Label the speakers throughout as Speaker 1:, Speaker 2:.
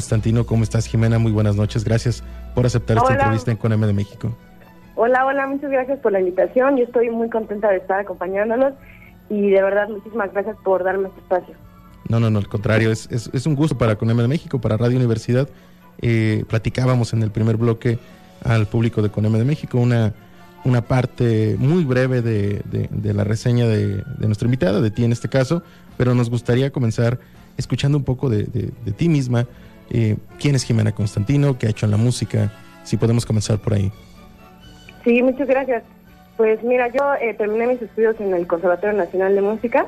Speaker 1: Constantino. ¿Cómo estás, Jimena? Muy buenas noches. Gracias por aceptar esta entrevista en Con de México.
Speaker 2: Hola, hola, muchas gracias por la invitación. Yo estoy muy contenta de estar acompañándolos y de verdad muchísimas gracias por darme este espacio.
Speaker 1: No, no, no, al contrario, es, es, un gusto para Coneme de México, para Radio Universidad. Eh, platicábamos en el primer bloque al público de Coneme de México una, una parte muy breve de, de, la reseña de, de, nuestra invitada, de ti en este caso, pero nos gustaría comenzar escuchando un poco de, ti misma. Eh, ¿Quién es Jimena Constantino? ¿Qué ha hecho en la música? Si podemos comenzar por ahí.
Speaker 2: Sí, muchas gracias. Pues mira, yo eh, terminé mis estudios en el Conservatorio Nacional de Música.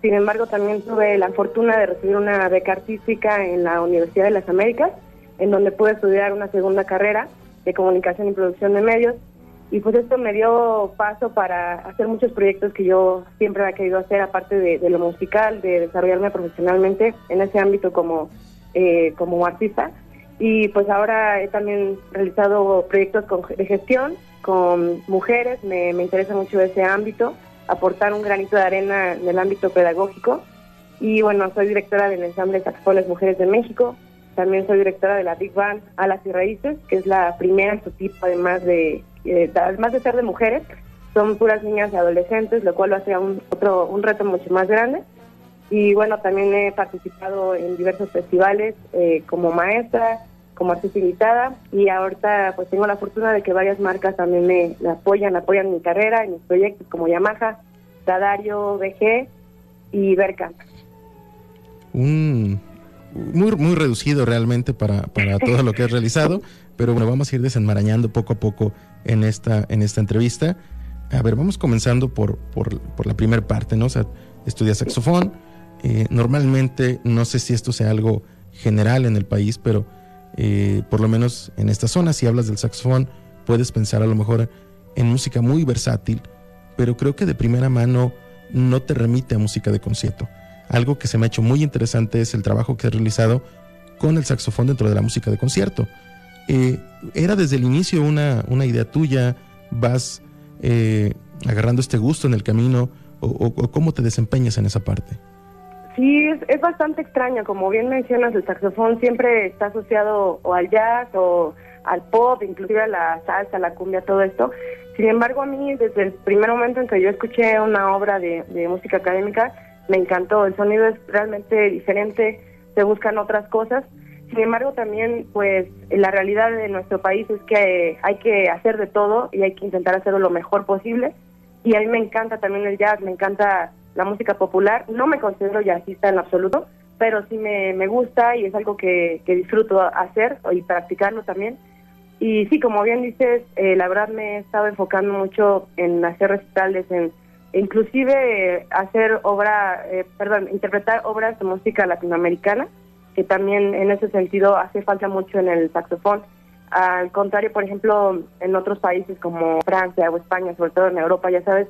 Speaker 2: Sin embargo, también tuve la fortuna de recibir una beca artística en la Universidad de las Américas, en donde pude estudiar una segunda carrera de comunicación y producción de medios. Y pues esto me dio paso para hacer muchos proyectos que yo siempre había querido hacer, aparte de, lo musical, de desarrollarme profesionalmente en ese ámbito como, eh, como artista. Y pues ahora he también realizado proyectos de gestión con mujeres, me, interesa mucho ese ámbito, aportar un granito de arena en el ámbito pedagógico. Y bueno, soy directora del ensamble Saxofones Mujeres de México, también soy directora de la Big Band Alas y Raíces, que es la primera en su tipo, además de, eh, además de ser de mujeres, son puras niñas y adolescentes, lo cual lo hace un, otro, un reto mucho más grande. Y bueno, también he participado en diversos festivales eh, como maestra, como artista invitada y ahorita pues tengo la fortuna de que varias marcas también me, apoyan, apoyan mi carrera, en mis proyectos como Yamaha, Tadario, BG y Berka.
Speaker 1: Un muy, muy reducido realmente para, para todo lo que has realizado, pero bueno, vamos a ir desenmarañando poco a poco en esta, en esta entrevista. A ver, vamos comenzando por, por, por la primera parte, ¿no? O sea, estudias saxofón. Eh, normalmente, no sé si esto sea algo general en el país, pero eh, por lo menos en esta zona, si hablas del saxofón, puedes pensar a lo mejor en música muy versátil, pero creo que de primera mano no te remite a música de concierto. Algo que se me ha hecho muy interesante es el trabajo que has realizado con el saxofón dentro de la música de concierto. Eh, ¿Era desde el inicio una, una idea tuya? ¿Vas eh, agarrando este gusto en el camino? o, cómo te desempeñas en esa parte?
Speaker 2: Es, bastante extraño. Como bien mencionas, el saxofón siempre está asociado o al jazz o al pop, inclusive a la salsa, la cumbia, todo esto. Sin embargo, a mí, desde el primer momento en que yo escuché una obra de, música académica, me encantó. El sonido es realmente diferente, se buscan otras cosas. Sin embargo, también, pues, la realidad de nuestro país es que hay que hacer de todo y hay que intentar hacerlo lo mejor posible. Y a mí me encanta también el jazz, me encanta la música popular. No me considero jazzista en absoluto, pero sí me, me gusta y es algo que, que disfruto hacer y practicarlo también. Y sí, como bien dices, eh, la verdad me he estado enfocando mucho en hacer recitales, en inclusive hacer obra, eh, perdón, interpretar obras de música latinoamericana, que también en ese sentido hace falta mucho en el saxofón. Al contrario, por ejemplo, en otros países como Francia o España, sobre todo en Europa, ya sabes,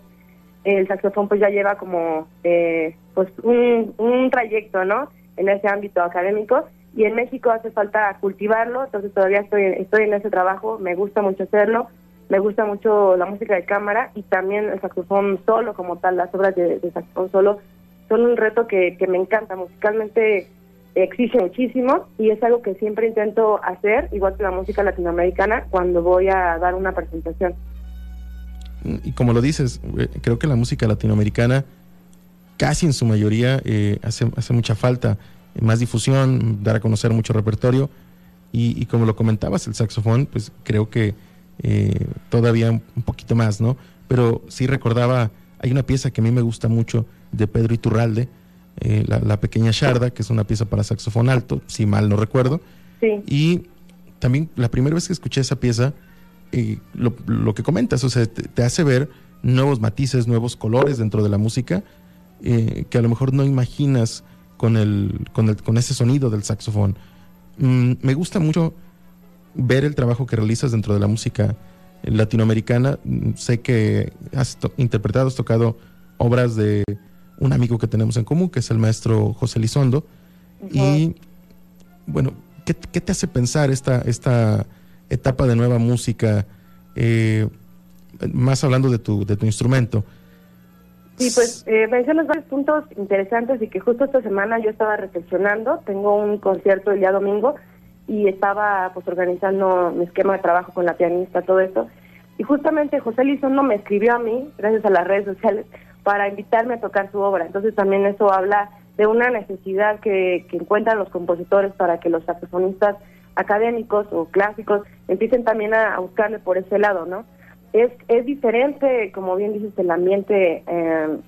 Speaker 2: el saxofón pues ya lleva como eh, pues un, un trayecto, ¿no? En ese ámbito académico. Y en México hace falta cultivarlo, entonces todavía estoy, estoy en ese trabajo, me gusta mucho hacerlo, me gusta mucho la música de cámara y también el saxofón solo como tal, las obras de, saxofón solo son un reto que, que me encanta, musicalmente exige muchísimo y es algo que siempre intento hacer, igual que la música latinoamericana, cuando voy a dar una presentación
Speaker 1: y como lo dices, eh, creo que la música latinoamericana casi en su mayoría eh, hace, hace mucha falta, eh, más difusión, dar a conocer mucho repertorio y, como lo comentabas, el saxofón, pues creo que todavía un, poquito más, ¿no? Pero sí recordaba, hay una pieza que a mí me gusta mucho de Pedro Iturralde, la, la, pequeña Sharda, que es una pieza para saxofón alto, si mal no recuerdo.
Speaker 2: Sí.
Speaker 1: Y también la primera vez que escuché esa pieza, lo, lo, que comentas, o sea, te, hace ver nuevos matices, nuevos colores dentro de la música eh, que a lo mejor no imaginas con, el, con, el, con ese sonido del saxofón. Mm, me gusta mucho ver el trabajo que realizas dentro de la música latinoamericana. Mm, sé que has interpretado, has tocado obras de un amigo que tenemos en común, que es el maestro José Lizondo. Y bueno, ¿qué, ¿qué, te hace pensar esta, esta etapa de nueva música, eh, más hablando de tu, de tu instrumento.
Speaker 2: Sí, pues eh, mencionas varios puntos interesantes y que justo esta semana yo estaba reflexionando. Tengo un concierto el día domingo y estaba pues organizando mi esquema de trabajo con la pianista, todo eso. Y justamente José Lizondo me escribió a mí, gracias a las redes sociales, para invitarme a tocar su obra. Entonces también eso habla de una necesidad que, que encuentran los compositores para que los saxofonistas académicos o clásicos empiecen también a, buscarle por ese lado, ¿no? Es, es diferente, como bien dices, el ambiente eh,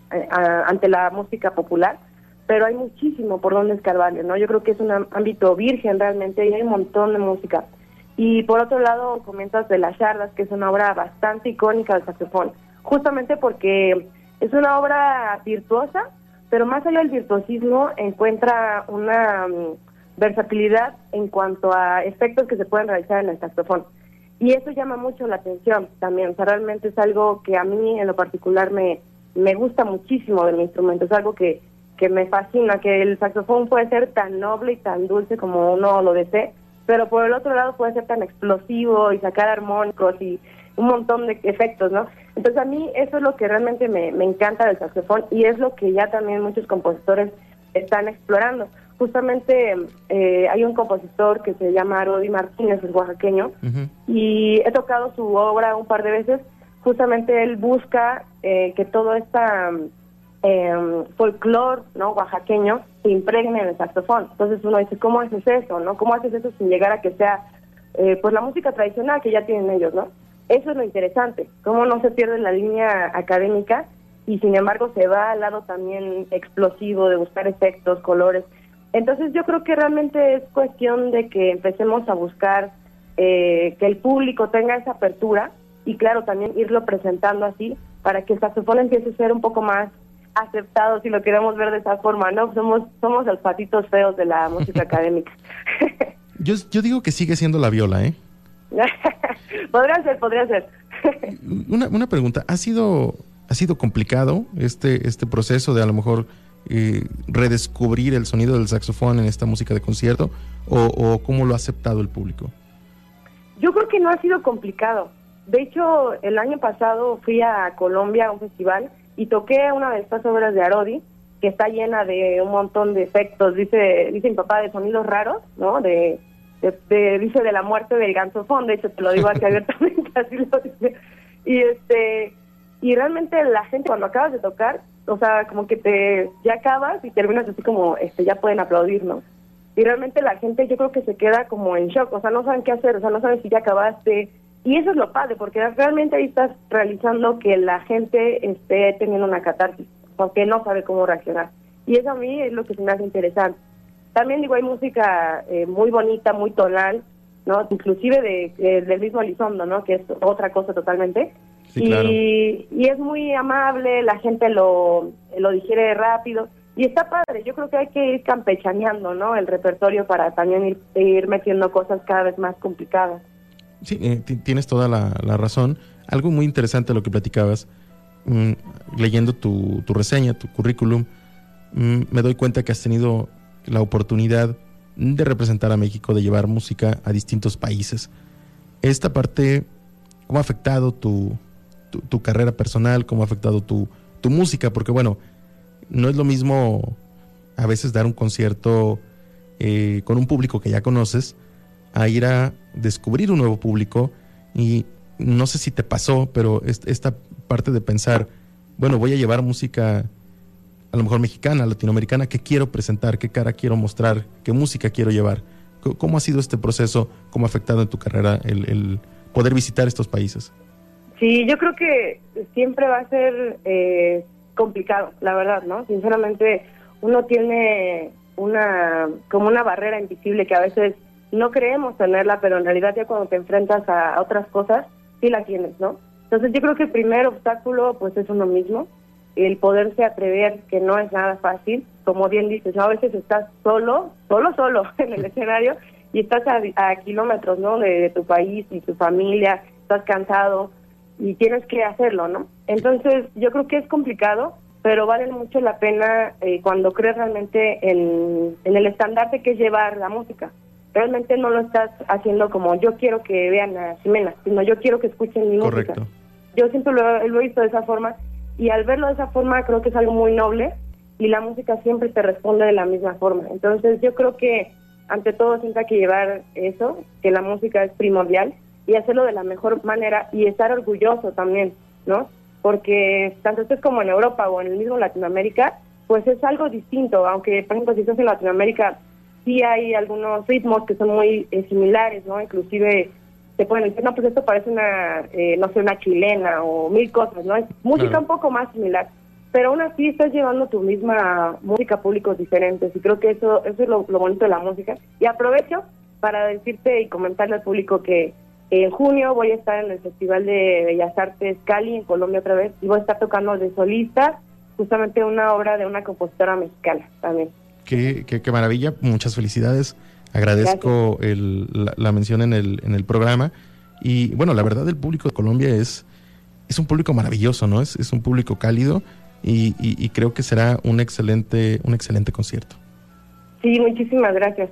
Speaker 2: ante la música popular, pero hay muchísimo por donde escarbarle, ¿no? Yo creo que es un ámbito virgen realmente y hay un montón de música. Y por otro lado, comentas de Las Yardas, que es una obra bastante icónica del saxofón, justamente porque es una obra virtuosa, pero más allá del virtuosismo encuentra una versatilidad en cuanto a efectos que se pueden realizar en el saxofón. Y eso llama mucho la atención también, o sea, realmente es algo que a mí en lo particular me, me gusta muchísimo del instrumento, es algo que, que me fascina, que el saxofón puede ser tan noble y tan dulce como uno lo desee, pero por el otro lado puede ser tan explosivo y sacar armónicos y un montón de efectos, ¿no? Entonces a mí eso es lo que realmente me, me encanta del saxofón y es lo que ya también muchos compositores están explorando. Justamente eh, hay un compositor que se llama Rodi Martínez, es oaxaqueño, y he tocado su obra un par de veces. Justamente él busca eh, que todo esta eh, folclore ¿no? oaxaqueño se impregne en el saxofón. Entonces uno dice, ¿cómo haces eso? no ¿Cómo haces eso sin llegar a que sea eh, pues la música tradicional que ya tienen ellos? no Eso es lo interesante, cómo no se pierde la línea académica y sin embargo se va al lado también explosivo de buscar efectos, colores. Entonces yo creo que realmente es cuestión de que empecemos a buscar eh, que el público tenga esa apertura y claro, también irlo presentando así para que el saxofón empiece a ser un poco más aceptado si lo queremos ver de esa forma, ¿no? Somos, somos los patitos feos de la música académica.
Speaker 1: yo, yo digo que sigue siendo la viola, ¿eh?
Speaker 2: podría ser, podría ser.
Speaker 1: una, una pregunta, ¿ha sido ha sido complicado este, este proceso de a lo mejor eh, redescubrir el sonido del saxofón en esta música de concierto o, cómo lo ha aceptado el público?
Speaker 2: Yo creo que no ha sido complicado. De hecho, el año pasado fui a Colombia a un festival y toqué una de estas obras de Arodi, que está llena de un montón de efectos, dice, dice mi papá, de sonidos raros, ¿no? De, dice de la muerte del gansofón, de hecho te lo digo así abiertamente, así lo dice. Y este y realmente la gente cuando acabas de tocar, o sea, como que te ya acabas y terminas así como, este, ya pueden aplaudir, ¿no? Y realmente la gente yo creo que se queda como en shock, o sea, no saben qué hacer, o sea, no saben si ya acabaste. Y eso es lo padre, porque realmente ahí estás realizando que la gente esté teniendo una catarsis, porque no sabe cómo reaccionar. Y eso a mí es lo que se me hace interesante. También digo, hay música eh, muy bonita, muy tonal, ¿no? Inclusive de, eh, del mismo Elizondo, ¿no? Que es otra cosa totalmente y, y, es muy amable, la gente lo, lo digiere rápido. Y está padre, yo creo que hay que ir campechaneando, ¿no? El repertorio para también ir, metiendo cosas cada vez más complicadas.
Speaker 1: Sí, eh, tienes toda la, razón. Algo muy interesante lo que platicabas, mm, leyendo tu, tu, reseña, tu currículum, mm, me doy cuenta que has tenido la oportunidad de representar a México, de llevar música a distintos países. Esta parte, ¿cómo ha afectado tu, tu, carrera personal, cómo ha afectado tu, tu música, porque bueno, no es lo mismo a veces dar un concierto eh, con un público que ya conoces a ir a descubrir un nuevo público y no sé si te pasó, pero esta parte de pensar, bueno, voy a llevar música a lo mejor mexicana, latinoamericana, ¿qué quiero presentar? ¿Qué cara quiero mostrar? ¿Qué música quiero llevar? ¿Cómo ha sido este proceso? ¿Cómo ha afectado en tu carrera el poder visitar estos países?
Speaker 2: Sí, yo creo que siempre va a ser eh, complicado, la verdad, ¿no? Sinceramente, uno tiene una como una barrera invisible que a veces no creemos tenerla, pero en realidad ya cuando te enfrentas a, otras cosas, sí la tienes, ¿no? Entonces yo creo que el primer obstáculo pues es uno mismo, el poderse atrever, que no es nada fácil, como bien dices, a veces estás solo, solo, solo en el escenario y estás a, kilómetros, ¿no? de tu país y tu familia, estás cansado, y tienes que hacerlo, ¿no? Entonces, yo creo que es complicado, pero vale mucho la pena eh, cuando crees realmente en, el estandarte que es llevar la música. Realmente no lo estás haciendo como yo quiero que vean a Ximena, sino yo quiero que escuchen mi música. Yo siempre lo, lo he visto de esa forma y al verlo de esa forma creo que es algo muy noble y la música siempre te responde de la misma forma. Entonces yo creo que ante todo siempre hay que llevar eso, que la música es primordial y hacerlo de la mejor manera y estar orgulloso también, ¿no? Porque tanto estés como en Europa o en el mismo Latinoamérica, pues es algo distinto, aunque por ejemplo si estás en Latinoamérica sí hay algunos ritmos que son muy eh, similares, ¿no? Inclusive te pueden decir, no, pues esto parece una, eh, no sé, una chilena o mil cosas, ¿no? Es música un poco más similar, pero aún así estás llevando tu misma música a públicos diferentes y creo que eso, eso es lo, bonito de la música. Y aprovecho para decirte y comentarle al público que en junio voy a estar en el Festival de Bellas Artes Cali, en Colombia otra vez, y voy a estar tocando de solista justamente una obra de una compositora mexicana también.
Speaker 1: Qué, qué, qué maravilla, muchas felicidades. Agradezco el, la, mención en el, en el programa. Y bueno, la verdad, el público de Colombia es, es un público maravilloso, ¿no? Es, es un público cálido y, y, creo que será un excelente, un excelente concierto.
Speaker 2: Sí, muchísimas gracias.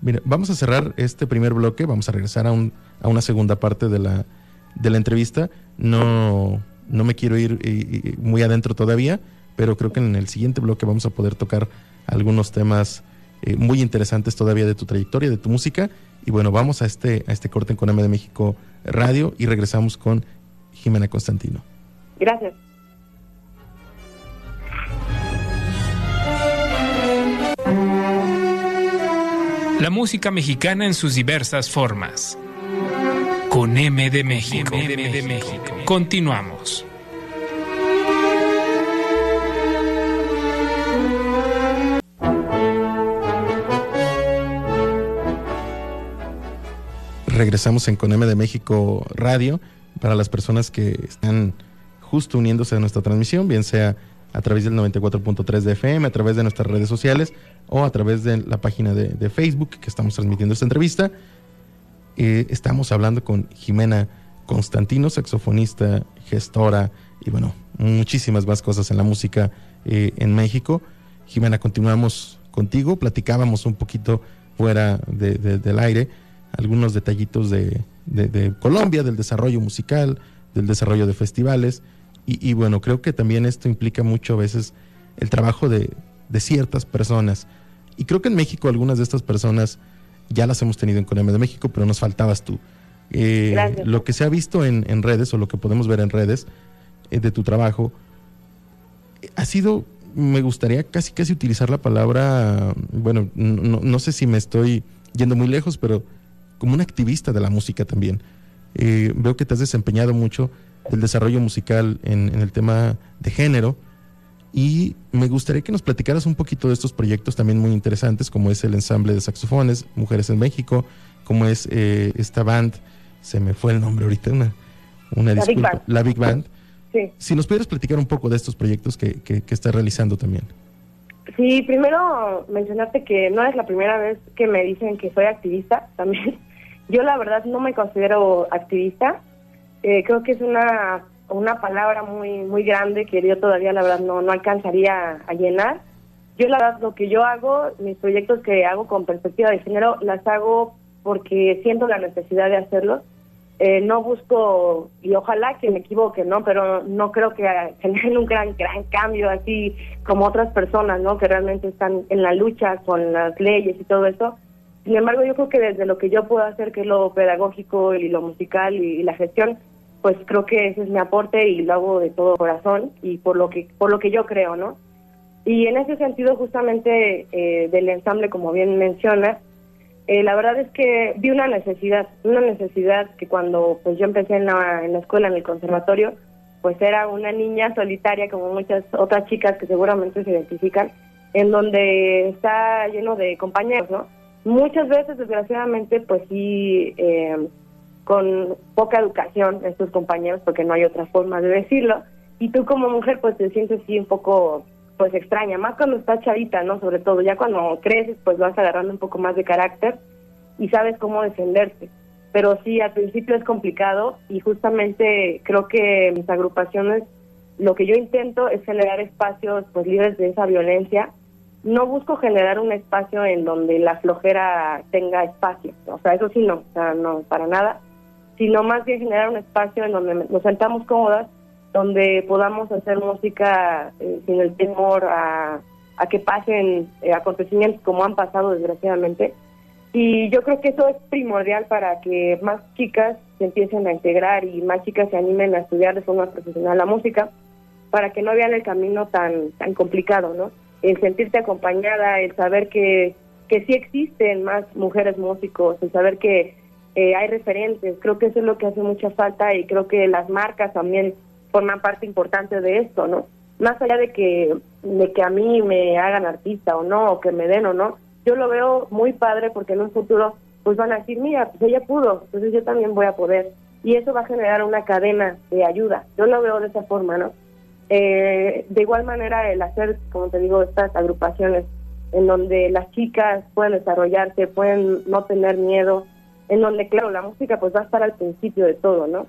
Speaker 1: Mira, vamos a cerrar este primer bloque, vamos a regresar a, un, a una segunda parte de la, de la entrevista. No, no me quiero ir eh, muy adentro todavía, pero creo que en el siguiente bloque vamos a poder tocar algunos temas eh, muy interesantes todavía de tu trayectoria, de tu música. Y bueno, vamos a este, a este corte en Coname de México Radio y regresamos con Jimena Constantino.
Speaker 2: Gracias.
Speaker 3: La música mexicana en sus diversas formas. Con M de México. M. Continuamos.
Speaker 1: regresamos en Coneme de México Radio para las personas que están justo uniéndose a nuestra transmisión, bien sea a través del 94.3 de FM, a través de nuestras redes sociales o a través de la página de, Facebook que estamos transmitiendo esta entrevista. Eh, estamos hablando con Jimena Constantino, saxofonista, gestora y bueno, muchísimas más cosas en la música eh, en México. Jimena, continuamos contigo, platicábamos un poquito fuera del aire algunos detallitos de, Colombia, del desarrollo musical, del desarrollo de festivales. Y, bueno, creo que también esto implica mucho a veces el trabajo de, ciertas personas. Y creo que en México algunas de estas personas ya las hemos tenido en Colombia de México, pero nos faltabas tú. Eh, lo que se ha visto en, redes o lo que podemos ver en redes eh, de tu trabajo ha sido, me gustaría casi casi utilizar la palabra, bueno, no, no sé si me estoy yendo muy lejos, pero como un activista de la música también. Eh, veo que te has desempeñado mucho el desarrollo musical en, el tema de género y me gustaría que nos platicaras un poquito de estos proyectos también muy interesantes como es el ensamble de saxofones Mujeres en México, como es eh, esta band, se me fue el nombre ahorita, una, una la disculpa, Big Band. la Big Band. Sí. Si nos pudieras platicar un poco de estos proyectos que, que, que estás realizando también.
Speaker 2: Sí, primero mencionarte que no es la primera vez que me dicen que soy activista también. Yo la verdad no me considero activista. Eh, creo que es una, una palabra muy muy grande que yo todavía la verdad no, no alcanzaría a llenar. Yo la verdad lo que yo hago, mis proyectos que hago con perspectiva de género, las hago porque siento la necesidad de hacerlos. Eh, no busco, y ojalá que me equivoque, ¿no? Pero no creo que generen un gran, gran cambio así como otras personas, ¿no? Que realmente están en la lucha con las leyes y todo eso sin embargo, yo creo que desde lo que yo puedo hacer, que es lo pedagógico y lo musical y, la gestión, pues creo que ese es mi aporte y lo hago de todo corazón y por lo que por lo que yo creo, ¿no? Y en ese sentido, justamente eh, del ensamble, como bien mencionas, eh, la verdad es que vi una necesidad, una necesidad que cuando pues yo empecé en la, en la escuela, en el conservatorio, pues era una niña solitaria como muchas otras chicas que seguramente se identifican, en donde está lleno de compañeros, ¿no? Muchas veces, desgraciadamente, pues sí, eh, con poca educación estos compañeros, porque no hay otra forma de decirlo, y tú como mujer pues te sientes sí un poco pues extraña, más cuando estás chavita, ¿no? Sobre todo, ya cuando creces pues vas agarrando un poco más de carácter y sabes cómo defenderte. Pero sí, al principio es complicado y justamente creo que mis agrupaciones, lo que yo intento es generar espacios pues libres de esa violencia no busco generar un espacio en donde la flojera tenga espacio, o sea, eso sí no, o sea, no, para nada, sino más bien generar un espacio en donde nos sentamos cómodas, donde podamos hacer música eh, sin el temor a, que pasen eh, acontecimientos como han pasado desgraciadamente, Y yo creo que eso es primordial para que más chicas se empiecen a integrar y más chicas se animen a estudiar de forma profesional la música, para que no vean el camino tan, tan complicado, ¿no? El sentirte acompañada, el saber que, que sí existen más mujeres músicos, el saber que eh, hay referentes, creo que eso es lo que hace mucha falta y creo que las marcas también forman parte importante de esto, ¿no? Más allá de que, de que a mí me hagan artista o no, o que me den o no, yo lo veo muy padre porque en un futuro pues van a decir, mira, pues ella pudo, entonces yo también voy a poder. Y eso va a generar una cadena de ayuda. Yo lo veo de esa forma, ¿no? Eh, de igual manera, el hacer, como te digo, estas agrupaciones en donde las chicas pueden desarrollarse, pueden no tener miedo, en donde, claro, la música pues va a estar al principio de todo, ¿no?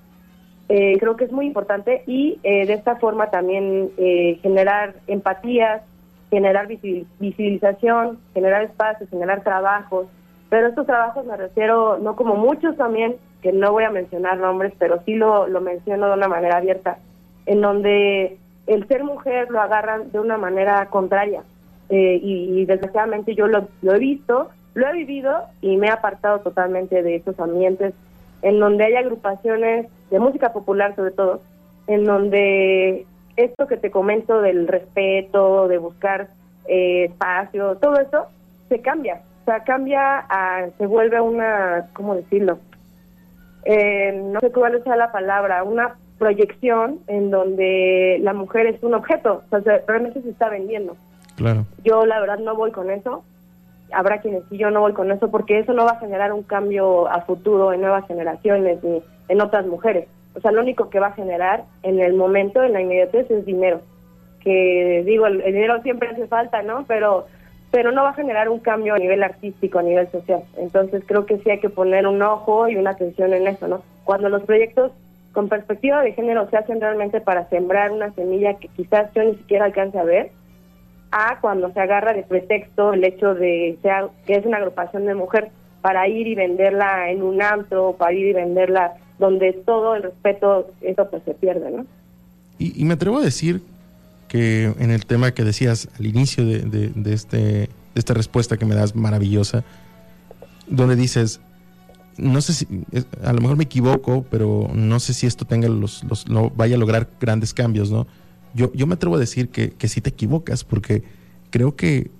Speaker 2: Eh, creo que es muy importante y eh, de esta forma también eh, generar empatías, generar visibilización, generar espacios, generar trabajos. Pero estos trabajos me refiero, no como muchos también, que no voy a mencionar nombres, pero sí lo, lo menciono de una manera abierta, en donde el ser mujer lo agarran de una manera contraria. y, desgraciadamente yo lo, lo he visto, lo he vivido y me he apartado totalmente de esos ambientes en donde hay agrupaciones de música popular sobre todo, en donde esto que te comento del respeto, de buscar eh, espacio, todo eso se cambia, o sea, cambia, a, se vuelve una, ¿cómo decirlo? Eh, no sé cuál sea la palabra, una proyección en donde la mujer es un objeto, o sea, realmente se está vendiendo.
Speaker 1: Claro.
Speaker 2: Yo la verdad no voy con eso, habrá quienes sí, yo no voy con eso, porque eso no va a generar un cambio a futuro en nuevas generaciones ni en otras mujeres. O sea, lo único que va a generar en el momento, en la inmediatez, es dinero. Que digo, el, dinero siempre hace falta, ¿no? Pero pero no va a generar un cambio a nivel artístico, a nivel social. Entonces creo que sí hay que poner un ojo y una atención en eso, ¿no? Cuando los proyectos con perspectiva de género se hacen realmente para sembrar una semilla que quizás yo ni siquiera alcance a ver, a cuando se agarra de pretexto el hecho de sea, que es una agrupación de mujer para ir y venderla en un antro, para ir y venderla donde todo el respeto, eso pues se pierde, ¿no?
Speaker 1: Y, me atrevo a decir que en el tema que decías al inicio de, de, este, de esta respuesta que me das maravillosa, donde dices, no sé si, a lo mejor me equivoco, pero no sé si esto tenga los, los, vaya a lograr grandes cambios, ¿no? Yo, yo me atrevo a decir que, que sí te equivocas, porque creo que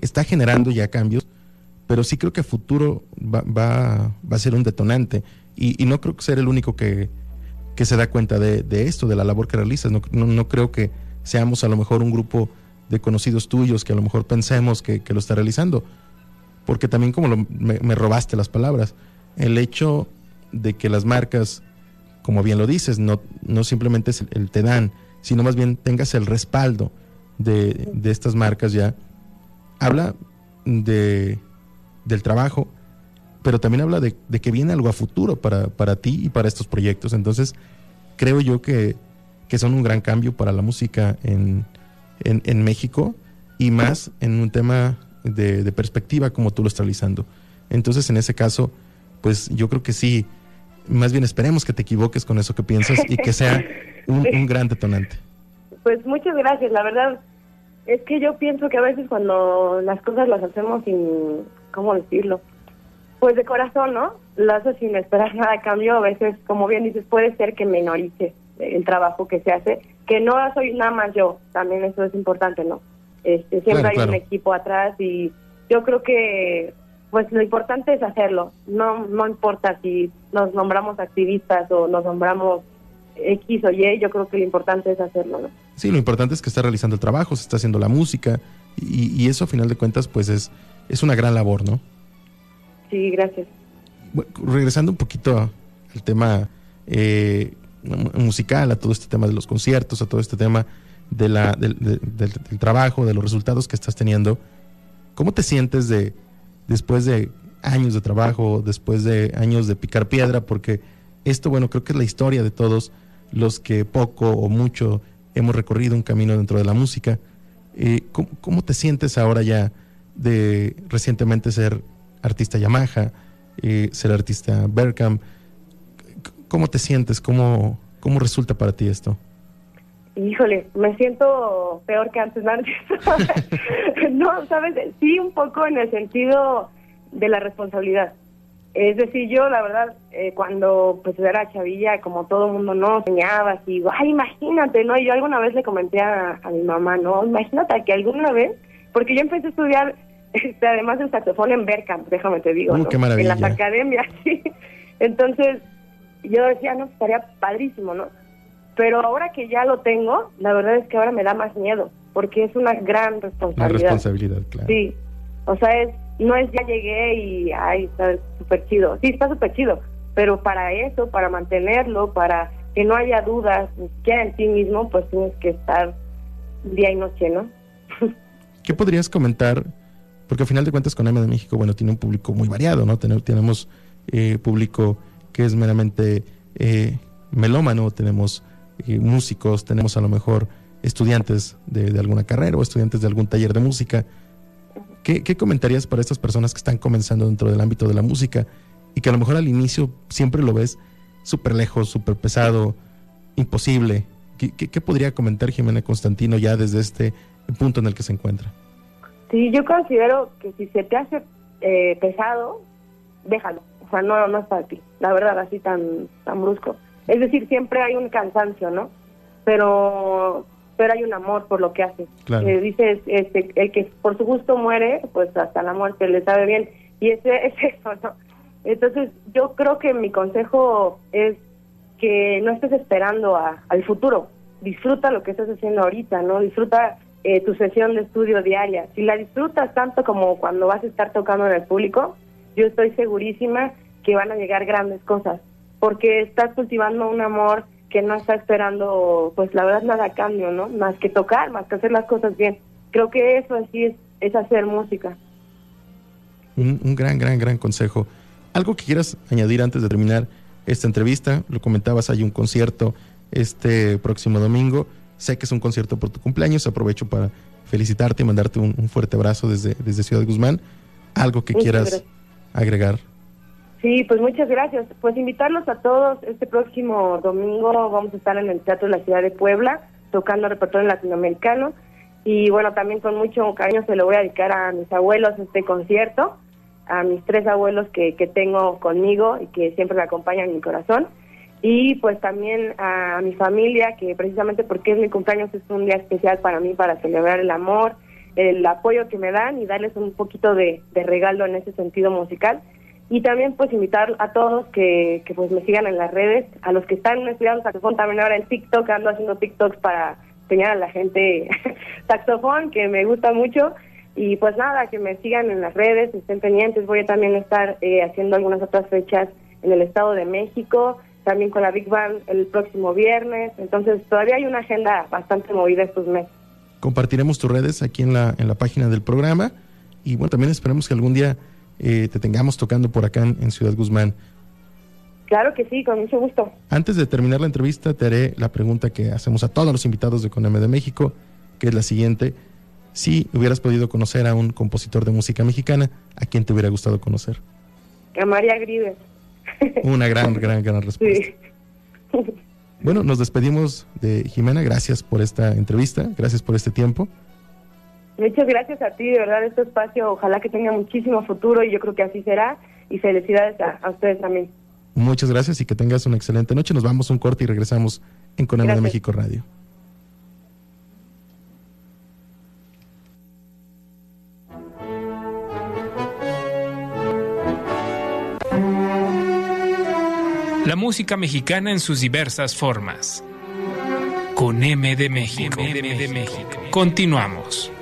Speaker 1: está generando ya cambios, pero sí creo que a futuro va, va, a ser un detonante. Y, no creo ser el único que, que se da cuenta de, de, esto, de la labor que realizas. No, no, creo que seamos a lo mejor un grupo de conocidos tuyos que a lo mejor pensemos que, que lo está realizando. Porque también como me, robaste las palabras, el hecho de que las marcas, como bien lo dices, no, no simplemente es el te dan, sino más bien tengas el respaldo de, estas marcas ya. Habla de, del trabajo, pero también habla de, que viene algo a futuro para, para, ti y para estos proyectos. Entonces, creo yo que, son un gran cambio para la música en, en, México y más en un tema de, perspectiva como tú lo estás realizando. Entonces, en ese caso, pues yo creo que sí, más bien esperemos que te equivoques con eso que piensas y que sea un, gran detonante.
Speaker 2: Pues muchas gracias, la verdad es que yo pienso que a veces cuando las cosas las hacemos sin, ¿cómo decirlo? Pues de corazón, ¿no? Lo haces sin esperar nada a cambio, a veces, como bien dices, puede ser que menorice el trabajo que se hace, que no soy nada más yo, también eso es importante, ¿no? Este, siempre hay un equipo atrás y yo creo que pues lo importante es hacerlo, no no importa si nos nombramos activistas o nos nombramos X o Y, yo creo que lo importante es hacerlo, ¿no?
Speaker 1: Sí, lo importante es que está realizando el trabajo, se está haciendo la música y, eso a final de cuentas pues es, es una gran labor, ¿no?
Speaker 2: Sí, gracias.
Speaker 1: regresando un poquito al tema eh, musical, a todo este tema de los conciertos, a todo este tema de la, del, del, trabajo, de los resultados que estás teniendo, ¿cómo te sientes de después de años de trabajo, después de años de picar piedra? Porque esto, bueno, creo que es la historia de todos los que poco o mucho hemos recorrido un camino dentro de la música. Eh, ¿cómo, te sientes ahora ya de recientemente ser artista Yamaha, eh, ser artista Berkham? ¿Cómo te sientes? ¿Cómo, ¿Cómo resulta para ti esto?
Speaker 2: Híjole, me siento peor que antes, ¿no? no, sabes, sí un poco en el sentido de la responsabilidad. Es decir, yo la verdad, eh, cuando pues era chavilla, como todo el mundo no soñaba, así, ay, imagínate, ¿no? Y yo alguna vez le comenté a, mi mamá, ¿no? Imagínate que alguna vez, porque yo empecé a estudiar, este, además del saxofón en Berkamp, déjame te digo,
Speaker 1: uh,
Speaker 2: en las academias, sí. Entonces, yo decía, no, estaría padrísimo, ¿no? Pero ahora que ya lo tengo, la verdad es que ahora me da más miedo, porque es una gran responsabilidad.
Speaker 1: Una responsabilidad, claro.
Speaker 2: Sí, o sea, es no es ya llegué y, ay, está súper chido. Sí, está súper chido, pero para eso, para mantenerlo, para que no haya dudas ni siquiera en ti mismo, pues tienes que estar día y noche, ¿no?
Speaker 1: ¿Qué podrías comentar? Porque al final de cuentas con M de México, bueno, tiene un público muy variado, ¿no? Tenemos eh, público que es meramente eh, melómano, tenemos eh, músicos, tenemos a lo mejor estudiantes de, alguna carrera o estudiantes de algún taller de música. ¿Qué, comentarías para estas personas que están comenzando dentro del ámbito de la música y que a lo mejor al inicio siempre lo ves súper lejos, súper pesado, imposible? ¿Qué, podría comentar Jimena Constantino ya desde este punto en el que se encuentra?
Speaker 2: Sí, yo considero que si se te hace eh, pesado, déjalo. O sea, no, no es para ti. La verdad, así tan, tan brusco. Es decir, siempre hay un cansancio, ¿no? Pero pero hay un amor por lo que hace. Eh, dices, este, el que por su gusto muere, pues hasta la muerte le sabe bien. Y ese es eso, ¿no? Entonces, yo creo que mi consejo es que no estés esperando al futuro. Disfruta lo que estás haciendo ahorita, ¿no? Disfruta eh, tu sesión de estudio diaria. Si la disfrutas tanto como cuando vas a estar tocando en el público, yo estoy segurísima que van a llegar grandes cosas, porque estás cultivando un amor que no está esperando, pues la verdad nada a cambio, ¿no? Más que tocar, más que hacer las cosas bien. Creo que eso así es, es hacer música.
Speaker 1: Un, un, gran, gran, gran consejo. ¿Algo que quieras añadir antes de terminar esta entrevista? Lo comentabas, hay un concierto este próximo domingo. Sé que es un concierto por tu cumpleaños. Aprovecho para felicitarte y mandarte un, fuerte abrazo desde, desde Ciudad Guzmán. ¿Algo que quieras agregar?
Speaker 2: Sí, pues muchas gracias. Pues invitarlos a todos. Este próximo domingo vamos a estar en el Teatro de la Ciudad de Puebla tocando repertorio latinoamericano. Y bueno, también con mucho cariño se lo voy a dedicar a mis abuelos este concierto, a mis tres abuelos que, que tengo conmigo y que siempre me acompañan en mi corazón. Y pues también a mi familia, que precisamente porque es mi cumpleaños es un día especial para mí, para celebrar el amor, el apoyo que me dan y darles un poquito de, de regalo en ese sentido musical y también pues invitar a todos que, pues me sigan en las redes, a los que están estudiando saxofón. También ahora en TikTok, ando haciendo TikToks para enseñar a la gente saxofón, que me gusta mucho, y pues nada, que me sigan en las redes, estén pendientes, voy a también estar eh, haciendo algunas otras fechas en el Estado de México, también con la Big Band el próximo viernes, entonces todavía hay una agenda bastante movida estos meses.
Speaker 1: Compartiremos tus redes aquí en la, en la página del programa. Y bueno, también esperemos que algún día eh, te tengamos tocando por acá en, Ciudad Guzmán.
Speaker 2: Claro que sí, con mucho gusto.
Speaker 1: Antes de terminar la entrevista, te haré la pregunta que hacemos a todos los invitados de Coneme de México, que es la siguiente. Si hubieras podido conocer a un compositor de música mexicana, ¿a quién te hubiera gustado conocer?
Speaker 2: A María Grives.
Speaker 1: Una gran, gran, gran respuesta. Bueno, nos despedimos de Jimena. Gracias por esta entrevista, gracias por este tiempo.
Speaker 2: Muchas gracias a ti, de verdad, este espacio ojalá que tenga muchísimo futuro y yo creo que así será. Y felicidades a, ustedes también.
Speaker 1: Muchas gracias y que tengas una excelente noche. Nos vamos un corte y regresamos en Conema de México Radio.
Speaker 3: La música mexicana en sus diversas formas. Con M de México. M de México. Continuamos.